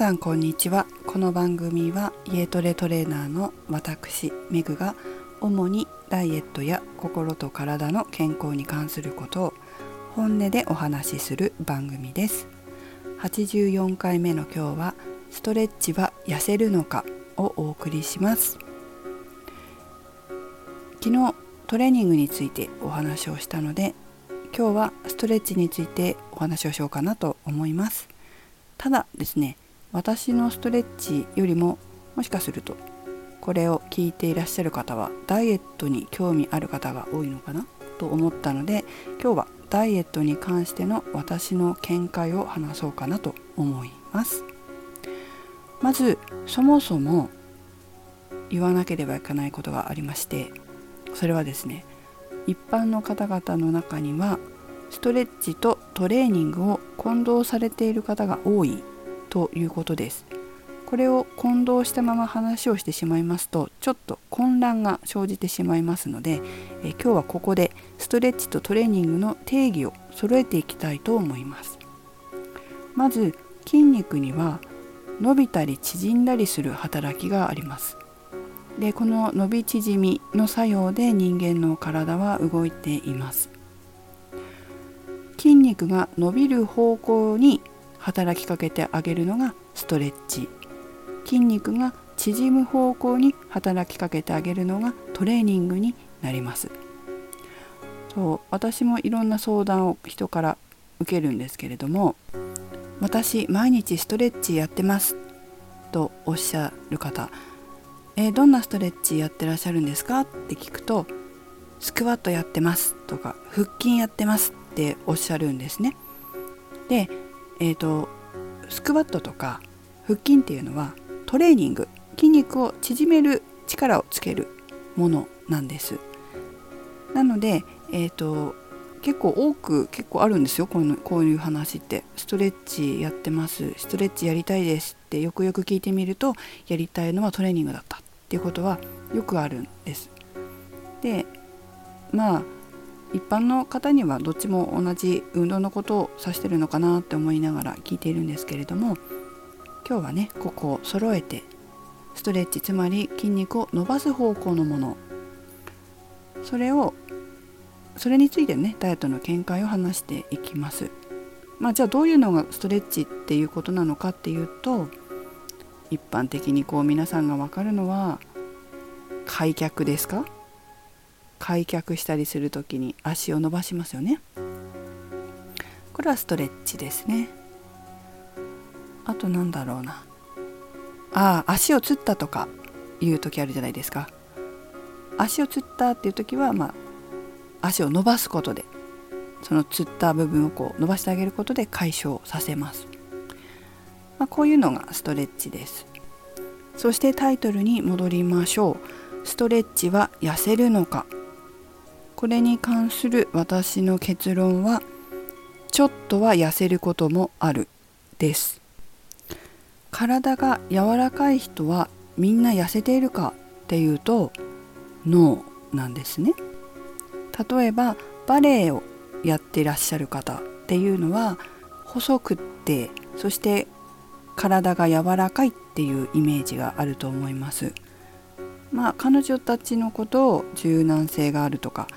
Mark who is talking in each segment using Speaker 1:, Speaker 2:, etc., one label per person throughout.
Speaker 1: さんこんにちは。この番組は家トレトレーナーの私メグが主にダイエットや心と体の健康に関することを本音でお話しする番組です。84回目の今日はストレッチは痩せるのかをお送りします。昨日トレーニングについてお話をしたので今日はストレッチについてお話をしようかなと思います。ただですね私のストレッチよりももしかするとこれを聞いていらっしゃる方はダイエットに興味ある方が多いのかな？と思ったので今日はダイエットに関しての私の見解を話そうかなと思います。まずそもそも言わなければいけないことがありましてそれはですね一般の方々の中にはストレッチとトレーニングを混同されている方が多いということです。これを混同したまま話をしてしまいますとちょっと混乱が生じてしまいますのでえ今日はここでストレッチとトレーニングの定義を揃えていきたいと思います。まず筋肉には伸びたり縮んだりする働きがあります。でこの伸び縮みの作用で人間の体は動いています。筋肉が伸びる方向に働きかけてあげるのがストレッチ。筋肉が縮む方向に働きかけてあげるのがトレーニングになります。そう私もいろんな相談を人から受けるんですけれども私毎日ストレッチやってます。とおっしゃる方。え、どんなストレッチやってらっしゃるんですか？って聞くとスクワットやってますとか腹筋やってますっておっしゃるんですね。でえ、ー、とスクワットとか腹筋っていうのはトレーニング筋肉を縮める力をつけるものなんです。なのでえっ、ー、と結構多く結構あるんですよこのこういう話って。ストレッチやってます。ストレッチやりたいですってよくよく聞いてみるとやりたいのはトレーニングだったっていうことはよくあるんです。でまあ一般の方にはどっちも同じ運動のことを指してるのかなって思いながら聞いているんですけれども今日はねここを揃えてストレッチつまり筋肉を伸ばす方向のものそれをそれについてねダイエットの見解を話していきます。まあ、じゃあどういうのがストレッチっていうことなのかっていうと一般的にこう皆さんが分かるのは開脚ですか？開脚したりする時に足を伸ばしますよね。これはストレッチですね。あとなんだろうな。ああ足をつったとかいう時あるじゃないですか。足をつったっていう時はまあ足を伸ばすことでそのつった部分をこう伸ばしてあげることで解消させます、まあ、こういうのがストレッチです。そしてタイトルに戻りましょう。ストレッチは痩せるのか。これに関する私の結論はちょっとは痩せることもあるです体が柔らかい人はみんな痩せているかっていうとノーなんですね例えばバレエをやってらっしゃる方っていうのは細くってそして体が柔らかいっていうイメージがあると思います。まあ彼女たちのことを柔軟性があるとか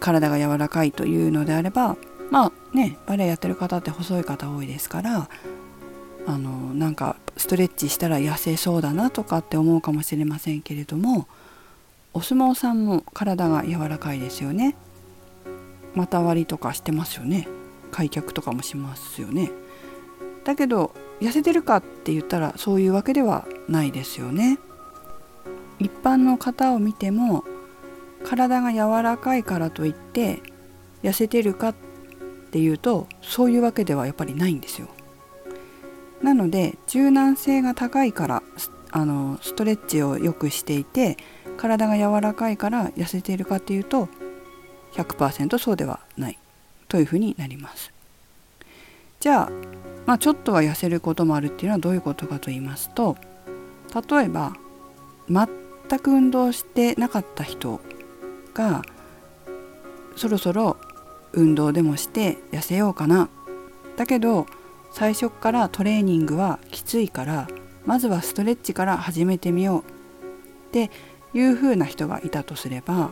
Speaker 1: 体が柔らかいというのであればまあねバレエやってる方って細い方多いですからあのなんかストレッチしたら痩せそうだなとかって思うかもしれませんけれどもお相撲さんも体が柔らかいですよね。股割りとかしてますよね。開脚とかもしますよね。だけど痩せてるかって言ったらそういうわけではないですよね。一般の方を見ても体が柔らかいからといって痩せてるかっていうとそういうわけではやっぱりないんですよ。なので柔軟性が高いからあのストレッチをよくしていて体が柔らかいから痩せているかっていうと100%そうではない。というふうになります。じゃあ、まあ、ちょっとは痩せることもあるっていうのはどういうことかと言いますと例えば全く運動してなかった人がそろそろ運動でもして痩せようかな。だけど最初からトレーニングはきついからまずはストレッチから始めてみよう。っていう風な人がいたとすれば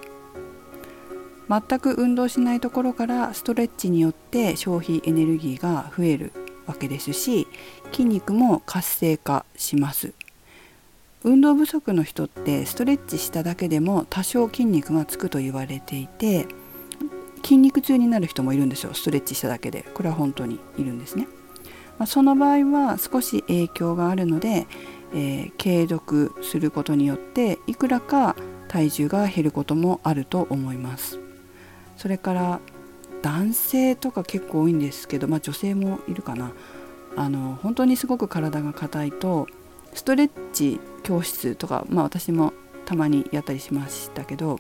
Speaker 1: 全く運動しないところからストレッチによって消費エネルギーが増えるわけですし筋肉も活性化します。運動不足の人ってストレッチしただけでも多少筋肉がつくと言われていて筋肉痛になる人もいるんですよ。ストレッチしただけで。これは本当にいるんですね、まあ、その場合は少し影響があるので、えー、継続することによっていくらか体重が減ることもあると思います。それから男性とか結構多いんですけど、まあ、女性もいるかな。あの本当にすごく体が硬いとストレッチ教室とか、まあ、私もたまにやったりしましたけど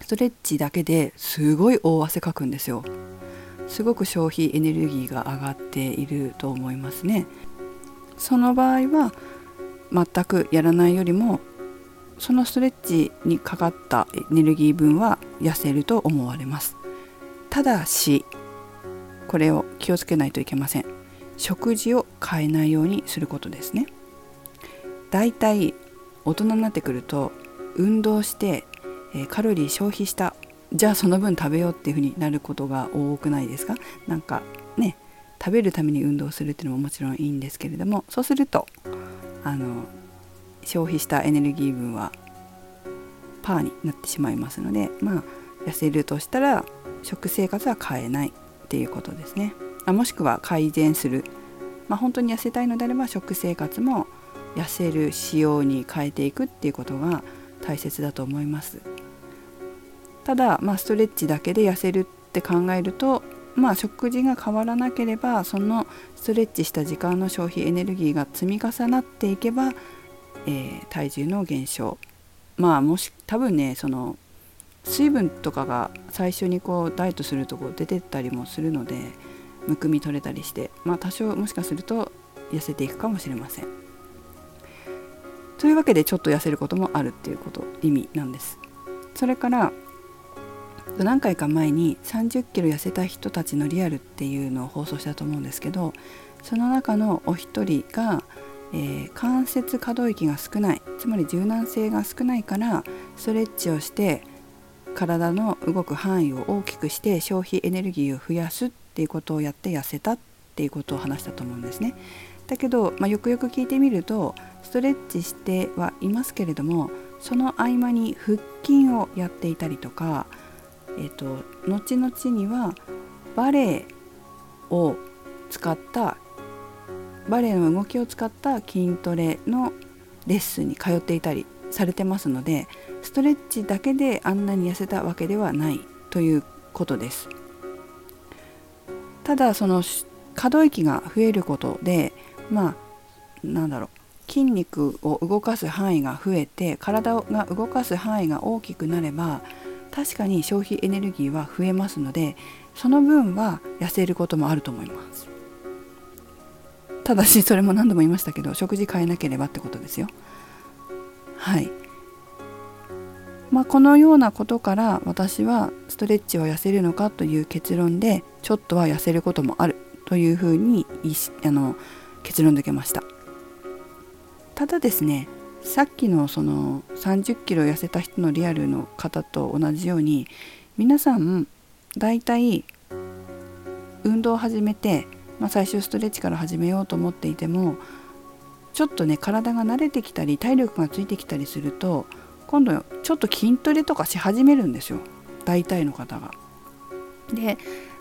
Speaker 1: ストレッチだけですごい大汗かくんですよ。すごく消費エネルギーが上がっていると思いますね。その場合は全くやらないよりもそのストレッチにかかったエネルギー分は痩せると思われます。ただしこれを気をつけないといけません。食事を変えないようにすることですね。だいたい大人になってくると運動して、えカロリー消費したじゃあその分食べようっていうふうになることが多くないですか？なんかね食べるために運動するっていうのももちろんいいんですけれどもそうするとあの消費したエネルギー分はパーになってしまいますのでまあ痩せるとしたら食生活は変えないっていうことですね。あもしくは改善する、まあ、本当に痩せたいのであれば食生活も痩せる仕様に変えていくっていうことが大切だと思いますただ、まあ、ストレッチだけで痩せるって考えるとまあ食事が変わらなければそのストレッチした時間の消費エネルギーが積み重なっていけば、えー、体重の減少まあもし多分ねその水分とかが最初にこうダイエットするとこ出てったりもするのでむくみ取れたりしてまあ多少もしかすると痩せていくかもしれません。というわけでちょっと痩せることもあるっていうこと意味なんです。それから何回か前に30キロ痩せた人たちのリアルっていうのを放送したと思うんですけどその中のお一人が、えー、関節可動域が少ないつまり柔軟性が少ないからストレッチをして体の動く範囲を大きくして消費エネルギーを増やすっていうことをやって痩せたっていうことを話したと思うんですね。だけど、まあ、よくよく聞いてみるとストレッチしてはいますけれどもその合間に腹筋をやっていたりとか、えーと、後々にはバレエを使ったバレエの動きを使った筋トレのレッスンに通っていたりされてますのでストレッチだけであんなに痩せたわけではないということです。ただその可動域が増えることでまあなんだろう筋肉を動かす範囲が増えて体が動かす範囲が大きくなれば確かに消費エネルギーは増えますのでその分は痩せることもあると思います。ただしそれも何度も言いましたけど食事変えなければってことですよ。はい。まあ、このようなことから私はストレッチは痩せるのかという結論でちょっとは痩せることもあるというふうにあの結論付けました。ただですねさっきのその30キロ痩せた人のリアルの方と同じように皆さんだいたい運動を始めて、まあ、最初ストレッチから始めようと思っていてもちょっとね体が慣れてきたり体力がついてきたりすると今度ちょっと筋トレとかし始めるんですよ大体の方が。で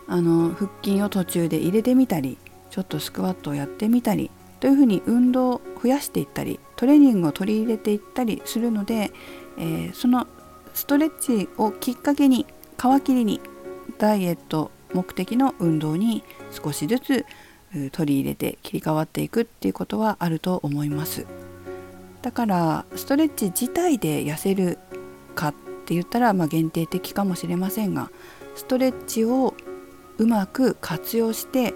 Speaker 1: あの腹筋を途中で入れてみたりちょっとスクワットをやってみたりというふうに運動を増やしていったりトレーニングを取り入れていったりするので、えー、そのストレッチをきっかけに皮切りにダイエット目的の運動に少しずつ取り入れて切り替わっていくっていうことはあると思います。だからストレッチ自体で痩せるかって言ったらまあ限定的かもしれませんがストレッチをうまく活用して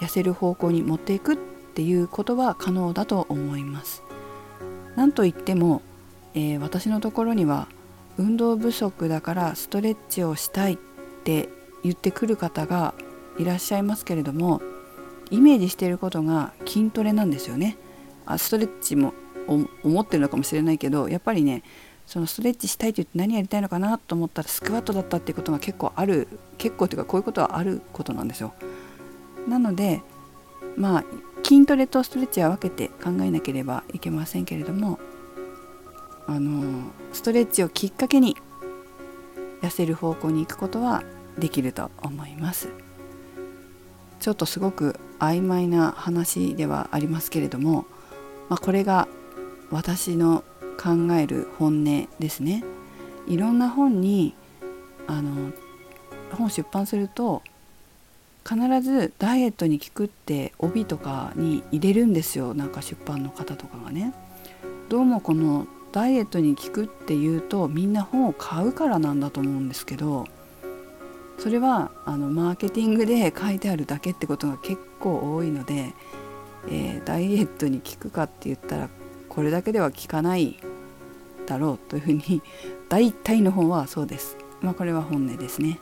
Speaker 1: 痩せる方向に持っていくっていうことは可能だと思います。なんといっても、えー、私のところには運動不足だからストレッチをしたいって言ってくる方がいらっしゃいますけれどもイメージしていることが筋トレなんですよね。あストレッチも思ってるのかもしれないけどやっぱりねそのストレッチしたいと言って何やりたいのかなと思ったらスクワットだったっていうことが結構ある結構というかこういうことはあることなんですよ。なのでまあ筋トレとストレッチは分けて考えなければいけませんけれどもあのストレッチをきっかけに痩せる方向に行くことはできると思います。ちょっとすごく曖昧な話ではありますけれども、まあ、これが私の考える本音ですね。いろんな本にあの本出版すると必ずダイエットに効くって帯とかに入れるんですよなんか出版の方とかがねどうもこのダイエットに効くっていうとみんな本を買うからなんだと思うんですけどそれはあのマーケティングで書いてあるだけってことが結構多いので、えー、ダイエットに効くかって言ったらこれだけでは効かないだろうというふうに大体の本はそうです。まあ、これは本音ですね。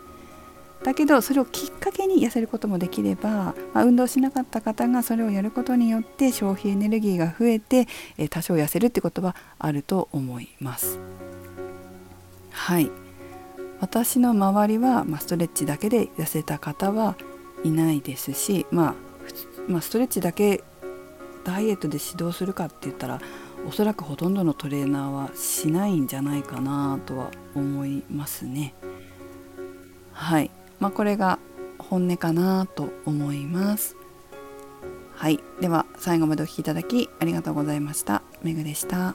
Speaker 1: だけどそれをきっかけに痩せることもできれば、まあ、運動しなかった方がそれをやることによって消費エネルギーが増えて、え多少痩せるってことはあると思います。はい私の周りは、まあ、ストレッチだけで痩せた方はいないですし、まあ、まあ、ストレッチだけダイエットで指導するかって言ったらおそらくほとんどのトレーナーはしないんじゃないかなとは思いますね。はいまあ、これが本音かなと思います。はい。では最後までお聴きいただきありがとうございました。めぐでした。